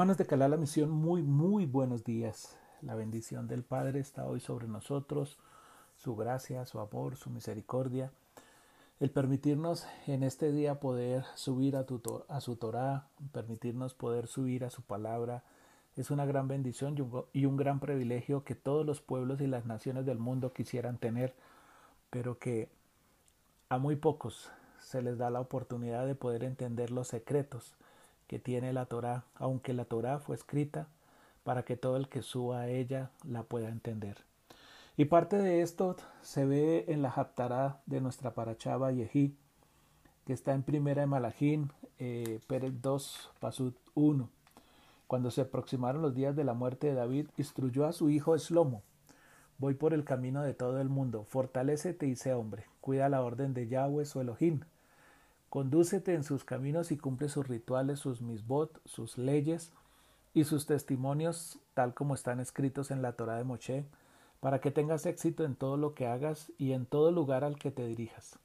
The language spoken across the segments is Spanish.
Hermanos de Calá la Misión, muy, muy buenos días. La bendición del Padre está hoy sobre nosotros, su gracia, su amor, su misericordia. El permitirnos en este día poder subir a, tu, a su Torah, permitirnos poder subir a su palabra, es una gran bendición y un gran privilegio que todos los pueblos y las naciones del mundo quisieran tener, pero que a muy pocos se les da la oportunidad de poder entender los secretos que tiene la Torá, aunque la Torá fue escrita para que todo el que suba a ella la pueda entender. Y parte de esto se ve en la Haftará de nuestra Parachaba Yehi, que está en primera de Malajín, eh, Pérez 2, Pasud 1. Cuando se aproximaron los días de la muerte de David, instruyó a su hijo Eslomo. Voy por el camino de todo el mundo, fortalécete y sé hombre, cuida la orden de Yahweh su Elohim, Condúcete en sus caminos y cumple sus rituales, sus misbot, sus leyes y sus testimonios, tal como están escritos en la Torah de Moshe, para que tengas éxito en todo lo que hagas y en todo lugar al que te dirijas.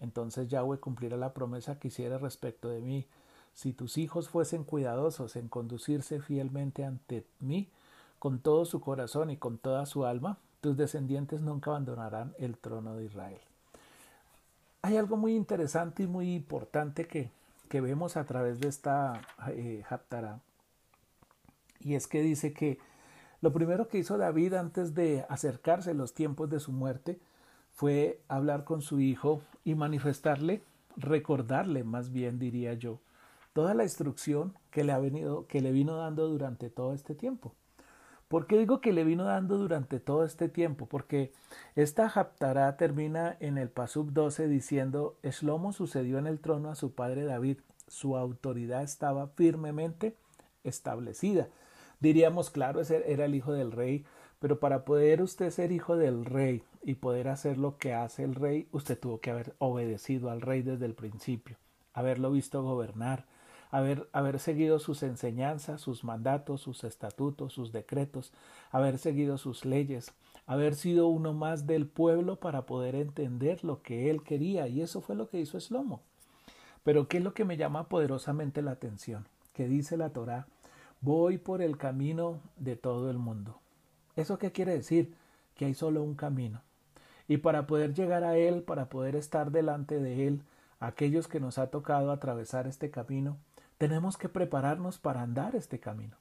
Entonces Yahweh cumplirá la promesa que hiciera respecto de mí. Si tus hijos fuesen cuidadosos en conducirse fielmente ante mí, con todo su corazón y con toda su alma, tus descendientes nunca abandonarán el trono de Israel hay algo muy interesante y muy importante que, vemos a través de esta eh, Y es que dice que lo primero que hizo David antes de acercarse a los tiempos de su muerte fue hablar con su hijo y manifestarle, recordarle más bien diría yo, toda la instrucción que le ha venido, que le vino dando durante todo este tiempo. ¿Por qué digo que le vino dando durante todo este tiempo? Porque esta Haftará termina en el Pasub 12 diciendo, Eslomo sucedió en el trono a su padre David, su autoridad estaba firmemente establecida. Diríamos, claro, era el hijo del rey, pero para poder usted ser hijo del rey y poder hacer lo que hace el rey, usted tuvo que haber obedecido al rey desde el principio, haberlo visto gobernar, haber, haber seguido sus enseñanzas, sus mandatos, sus estatutos, sus decretos, haber seguido sus leyes, haber sido uno más del pueblo para poder entender lo que él quería, y eso fue lo que hizo Eslomo. Pero ¿qué es lo que me llama poderosamente la atención? Que dice la Torá, voy por el camino de todo el mundo. ¿Eso qué quiere decir? Que hay solo un camino. Y para poder llegar a Él, para poder estar delante de Él, aquellos que nos ha tocado atravesar este camino, tenemos que prepararnos para andar este camino.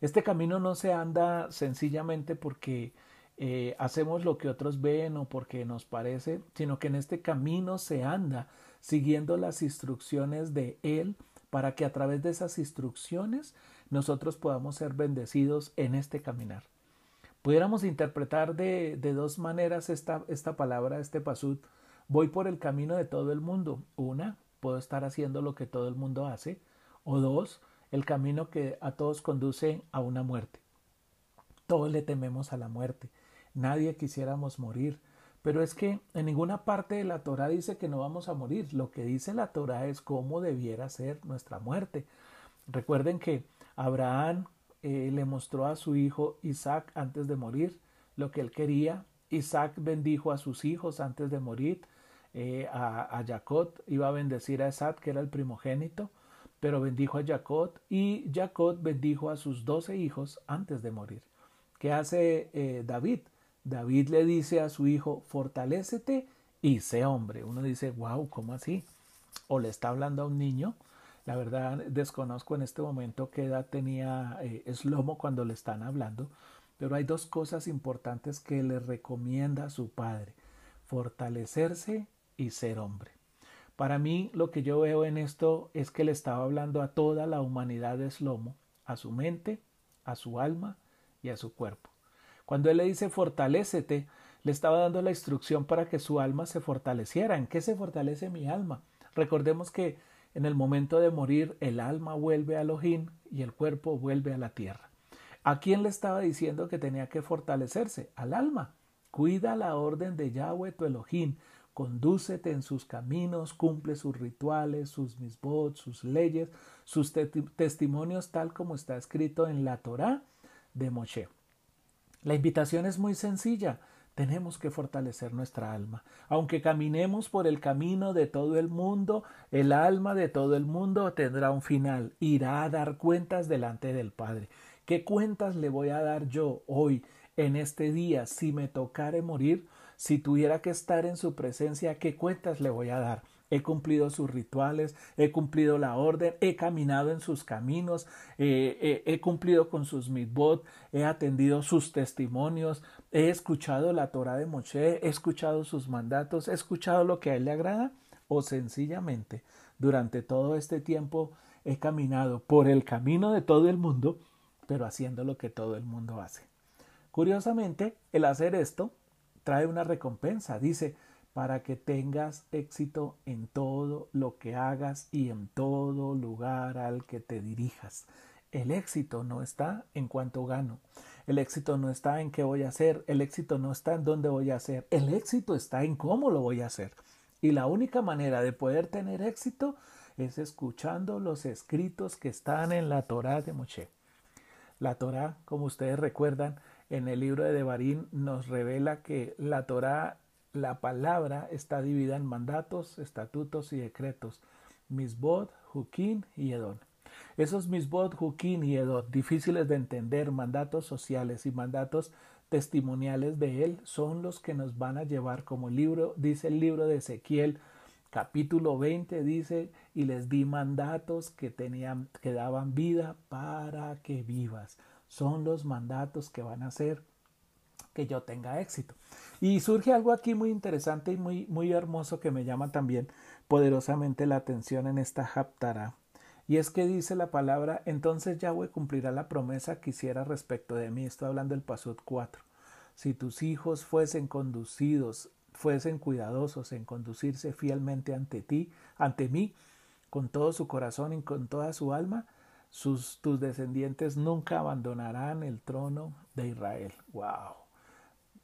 Este camino no se anda sencillamente porque eh, hacemos lo que otros ven o porque nos parece, sino que en este camino se anda siguiendo las instrucciones de Él para que a través de esas instrucciones nosotros podamos ser bendecidos en este caminar. Pudiéramos interpretar de, de dos maneras esta, esta palabra, este pasud. Voy por el camino de todo el mundo. Una, puedo estar haciendo lo que todo el mundo hace. O dos, el camino que a todos conduce a una muerte. Todos le tememos a la muerte. Nadie quisiéramos morir. Pero es que en ninguna parte de la Torah dice que no vamos a morir. Lo que dice la Torah es cómo debiera ser nuestra muerte. Recuerden que Abraham eh, le mostró a su hijo Isaac antes de morir lo que él quería. Isaac bendijo a sus hijos antes de morir. Eh, a, a Jacob iba a bendecir a Isaac, que era el primogénito pero bendijo a Jacob y Jacob bendijo a sus doce hijos antes de morir. ¿Qué hace eh, David? David le dice a su hijo, fortalécete y sé hombre. Uno dice, wow, ¿cómo así? O le está hablando a un niño. La verdad desconozco en este momento qué edad tenía eh, Eslomo cuando le están hablando, pero hay dos cosas importantes que le recomienda a su padre, fortalecerse y ser hombre. Para mí lo que yo veo en esto es que le estaba hablando a toda la humanidad de Slomo, a su mente, a su alma y a su cuerpo. Cuando él le dice fortalécete, le estaba dando la instrucción para que su alma se fortaleciera. ¿En qué se fortalece mi alma? Recordemos que en el momento de morir el alma vuelve a Elohim y el cuerpo vuelve a la tierra. ¿A quién le estaba diciendo que tenía que fortalecerse? Al alma. Cuida la orden de Yahweh tu Elohim, Condúcete en sus caminos, cumple sus rituales, sus misbot, sus leyes, sus testimonios tal como está escrito en la Torá de Moshe. La invitación es muy sencilla. tenemos que fortalecer nuestra alma. Aunque caminemos por el camino de todo el mundo, el alma de todo el mundo tendrá un final, irá a dar cuentas delante del Padre. ¿Qué cuentas le voy a dar yo hoy, en este día, si me tocare morir? Si tuviera que estar en su presencia, ¿qué cuentas le voy a dar? he cumplido sus rituales, he cumplido la orden, he caminado en sus caminos, eh, eh, he cumplido con sus mitbot, he atendido sus testimonios, he escuchado la Torah de Moshe, he escuchado sus mandatos, he escuchado lo que a él le agrada, o sencillamente durante todo este tiempo he caminado por el camino de todo el mundo, pero haciendo lo que todo el mundo hace. Curiosamente, el hacer esto trae una recompensa. Dice, para que tengas éxito en todo lo que hagas y en todo lugar al que te dirijas. El éxito no está en cuánto gano. El éxito no está en qué voy a hacer. El éxito no está en dónde voy a hacer. El éxito está en cómo lo voy a hacer. Y la única manera de poder tener éxito es escuchando los escritos que están en la Torá de Moshe. La Torá, como ustedes recuerdan, en el libro de Devarim nos revela que la Torá la palabra está dividida en mandatos, estatutos y decretos, misbod, juquín y edón. Esos misbod, juquín y edón, difíciles de entender, mandatos sociales y mandatos testimoniales de él, son los que nos van a llevar, como libro, dice el libro de Ezequiel, capítulo 20, dice, y les di mandatos que tenían, que daban vida para que vivas. Son los mandatos que van a hacer que yo tenga éxito. Y surge algo aquí muy interesante y muy, muy hermoso que me llama también poderosamente la atención en esta Haptara. Y es que dice la palabra, entonces Yahweh cumplirá la promesa que hiciera respecto de mí. Estoy hablando del Pasud 4. Si tus hijos fuesen conducidos, fuesen cuidadosos en conducirse fielmente ante ti, ante mí, con todo su corazón y con toda su alma, tus descendientes nunca abandonarán el trono de Israel. ¡Wow!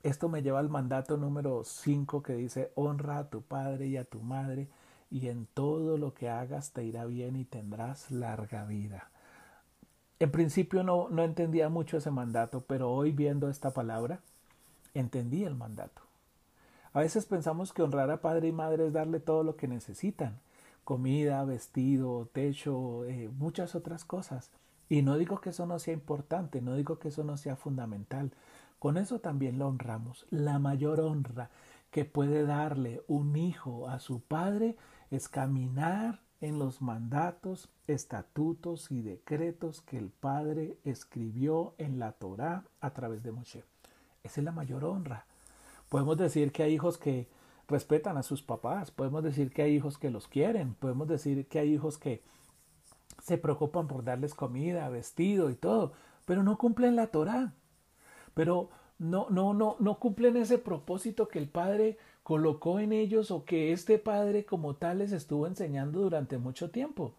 Esto me lleva al mandato número 5 que dice, honra a tu padre y a tu madre y en todo lo que hagas te irá bien y tendrás larga vida. En principio no, no entendía mucho ese mandato, pero hoy viendo esta palabra, entendí el mandato. A veces pensamos que honrar a padre y madre es darle todo lo que necesitan, comida, vestido, techo, eh, muchas otras cosas. Y no digo que eso no sea importante, no digo que eso no sea fundamental, con eso también lo honramos. La mayor honra que puede darle un hijo a su padre es caminar en los mandatos, estatutos y decretos que el Padre escribió en la Torá a través de Moshe. Esa es la mayor honra. Podemos decir que hay hijos que respetan a sus papás, podemos decir que hay hijos que los quieren, podemos decir que hay hijos que se preocupan por darles comida, vestido y todo, pero no cumplen la Torá. Pero no, no, no, no cumplen ese propósito que el Padre colocó en ellos o que este Padre como tal les estuvo enseñando durante mucho tiempo.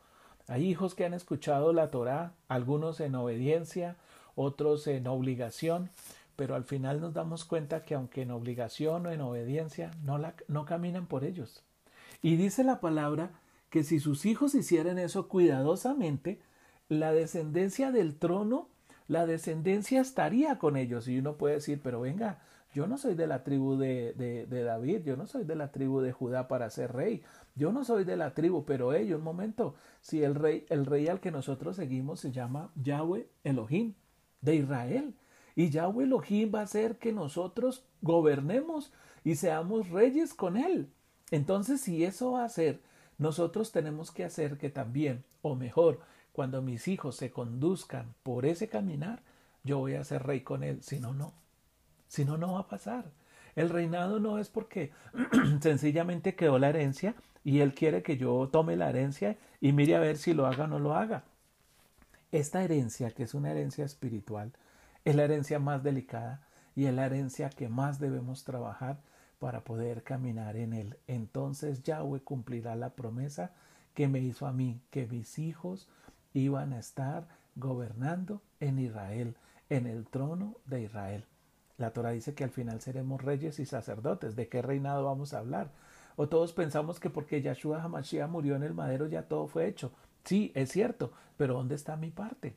Hay hijos que han escuchado la Torá, algunos en obediencia, otros en obligación, pero al final nos damos cuenta que aunque en obligación o en obediencia, no, la, no caminan por ellos. Y dice la palabra que si sus hijos hicieran eso cuidadosamente, la descendencia del trono la descendencia estaría con ellos. Y uno puede decir, pero venga, yo no soy de la tribu de, de, David, yo no soy de la tribu de Judá para ser rey, yo no soy de la tribu, pero ellos, un momento, si el rey, el rey al que nosotros seguimos se llama Yahweh Elohim de Israel, y Yahweh Elohim va a hacer que nosotros gobernemos y seamos reyes con él. Entonces, si eso va a ser, nosotros tenemos que hacer que también, o mejor, cuando mis hijos se conduzcan por ese caminar, yo voy a ser rey con él, si no, no. Si no, no va a pasar. El reinado no es porque sencillamente quedó la herencia y él quiere que yo tome la herencia y mire a ver si lo haga o no lo haga. Esta herencia, que es una herencia espiritual, es la herencia más delicada y es la herencia que más debemos trabajar para poder caminar en él. Entonces Yahweh cumplirá la promesa que me hizo a mí, que mis hijos iban a estar gobernando en Israel, en el trono de Israel. La Torah dice que al final seremos reyes y sacerdotes. ¿De qué reinado vamos a hablar? O todos pensamos que porque Yahshua Hamashiach murió en el madero ya todo fue hecho. Sí, es cierto, pero ¿dónde está mi parte?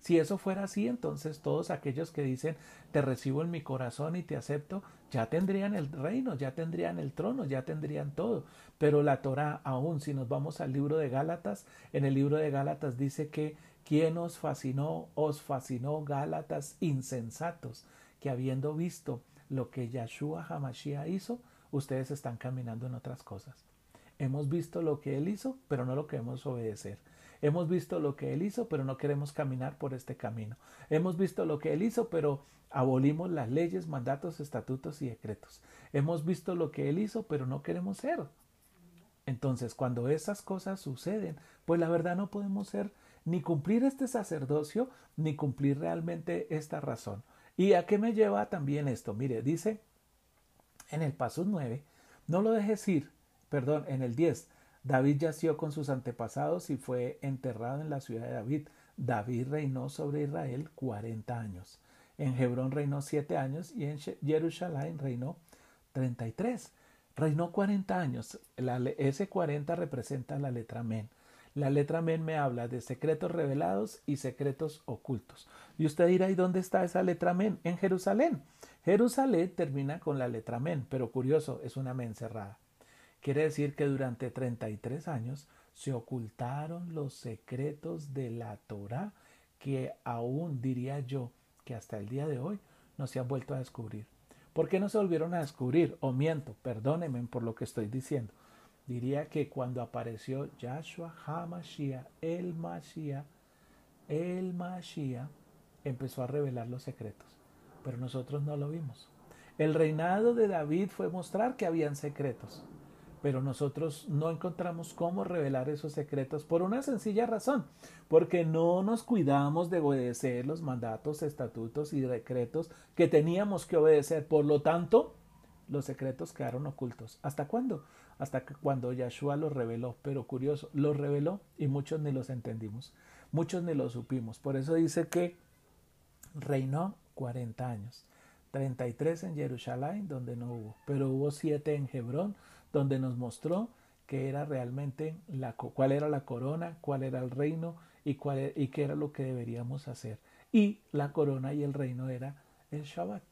Si eso fuera así, entonces todos aquellos que dicen te recibo en mi corazón y te acepto, ya tendrían el reino, ya tendrían el trono, ya tendrían todo. Pero la Torah, aún si nos vamos al libro de Gálatas, en el libro de Gálatas dice que ¿quién os fascinó? Os fascinó Gálatas insensatos, que habiendo visto lo que Yahshua Hamashiach hizo, ustedes están caminando en otras cosas. Hemos visto lo que él hizo, pero no lo queremos obedecer. Hemos visto lo que él hizo, pero no queremos caminar por este camino. Hemos visto lo que él hizo, pero abolimos las leyes, mandatos, estatutos y decretos. Hemos visto lo que él hizo, pero no queremos ser. Entonces, cuando esas cosas suceden, pues la verdad no podemos ser ni cumplir este sacerdocio, ni cumplir realmente esta razón. ¿Y a qué me lleva también esto? Mire, dice en el paso 9, no lo dejes ir, perdón, en el 10, David yació con sus antepasados y fue enterrado en la ciudad de David. David reinó sobre Israel 40 años. En Hebrón reinó 7 años y en Jerusalén reinó 33. Reinó 40 años. ese 40 representa la letra Men. La letra Men me habla de secretos revelados y secretos ocultos. Y usted dirá, ¿y dónde está esa letra Men? En Jerusalén. Jerusalén termina con la letra Men, pero curioso, es una Men cerrada. Quiere decir que durante 33 años se ocultaron los secretos de la Torah que aún diría yo que hasta el día de hoy no se han vuelto a descubrir. ¿Por qué no se volvieron a descubrir? O miento, perdónenme por lo que estoy diciendo. Diría que cuando apareció Yahshua HaMashiach, el Mashiach, el Mashiach, empezó a revelar los secretos. Pero nosotros no lo vimos. El reinado de David fue mostrar que habían secretos pero nosotros no encontramos cómo revelar esos secretos por una sencilla razón, porque no nos cuidamos de obedecer los mandatos, estatutos y decretos que teníamos que obedecer. Por lo tanto, los secretos quedaron ocultos. ¿Hasta cuándo? Hasta que cuando Yahshua los reveló. Pero curioso, los reveló y muchos ni los entendimos, muchos ni los supimos. Por eso dice que reinó 40 años. 33 en Jerusalén, donde no hubo, pero hubo 7 en Hebrón, donde nos mostró que era realmente la, cuál era la corona, cuál era el reino y, cuál, e, y qué era lo que deberíamos hacer. Y la corona y el reino era el Shabbat.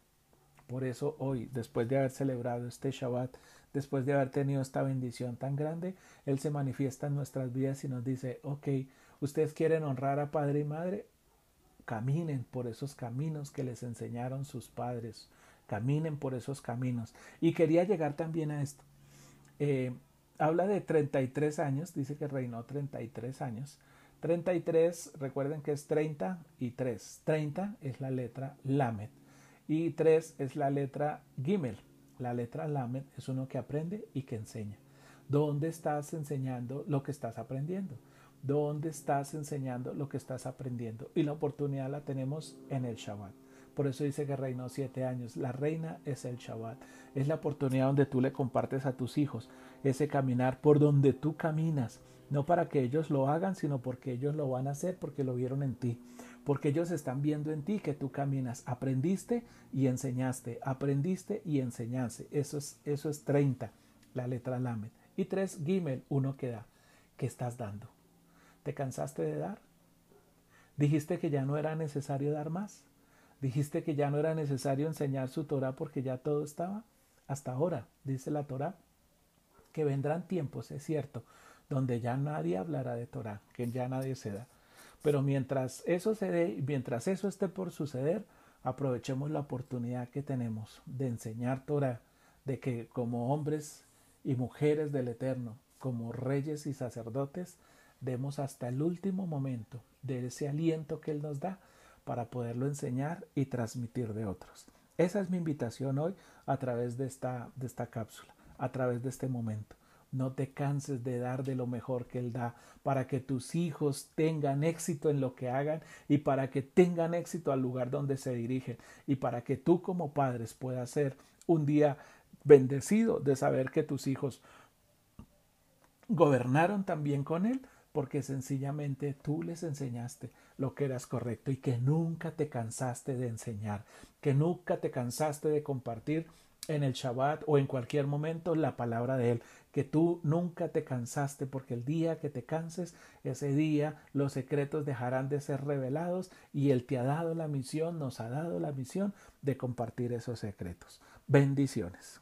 Por eso hoy, después de haber celebrado este Shabbat, después de haber tenido esta bendición tan grande, Él se manifiesta en nuestras vidas y nos dice, ok, ustedes quieren honrar a padre y madre, caminen por esos caminos que les enseñaron sus padres, caminen por esos caminos. Y quería llegar también a esto. Eh, habla de 33 años, dice que reinó 33 años. 33, recuerden que es 30 y 3. 30 es la letra Lamed y 3 es la letra Gimel. La letra Lamed es uno que aprende y que enseña. ¿Dónde estás enseñando lo que estás aprendiendo? ¿Dónde estás enseñando lo que estás aprendiendo? Y la oportunidad la tenemos en el Shabbat. Por eso dice que reinó siete años. La reina es el Shabbat. Es la oportunidad donde tú le compartes a tus hijos ese caminar por donde tú caminas. No para que ellos lo hagan, sino porque ellos lo van a hacer porque lo vieron en ti. Porque ellos están viendo en ti que tú caminas. Aprendiste y enseñaste. Aprendiste y enseñaste. Eso es, eso es 30, la letra Lamed. Y tres, Gimel, uno que da. ¿Qué estás dando? ¿Te cansaste de dar? ¿Dijiste que ya no era necesario dar más? Dijiste que ya no era necesario enseñar su Torah porque ya todo estaba. Hasta ahora, dice la Torah, que vendrán tiempos, es cierto, donde ya nadie hablará de Torah, que ya nadie se da. Pero mientras eso se dé, mientras eso esté por suceder, aprovechemos la oportunidad que tenemos de enseñar Torah, de que como hombres y mujeres del Eterno, como reyes y sacerdotes, demos hasta el último momento de ese aliento que Él nos da para poderlo enseñar y transmitir de otros. Esa es mi invitación hoy a través de esta, de esta cápsula, a través de este momento. No te canses de dar de lo mejor que Él da para que tus hijos tengan éxito en lo que hagan y para que tengan éxito al lugar donde se dirigen y para que tú como padres puedas ser un día bendecido de saber que tus hijos gobernaron también con Él porque sencillamente tú les enseñaste lo que eras correcto y que nunca te cansaste de enseñar, que nunca te cansaste de compartir en el Shabbat o en cualquier momento la palabra de Él, que tú nunca te cansaste, porque el día que te canses, ese día los secretos dejarán de ser revelados y Él te ha dado la misión, nos ha dado la misión de compartir esos secretos. Bendiciones.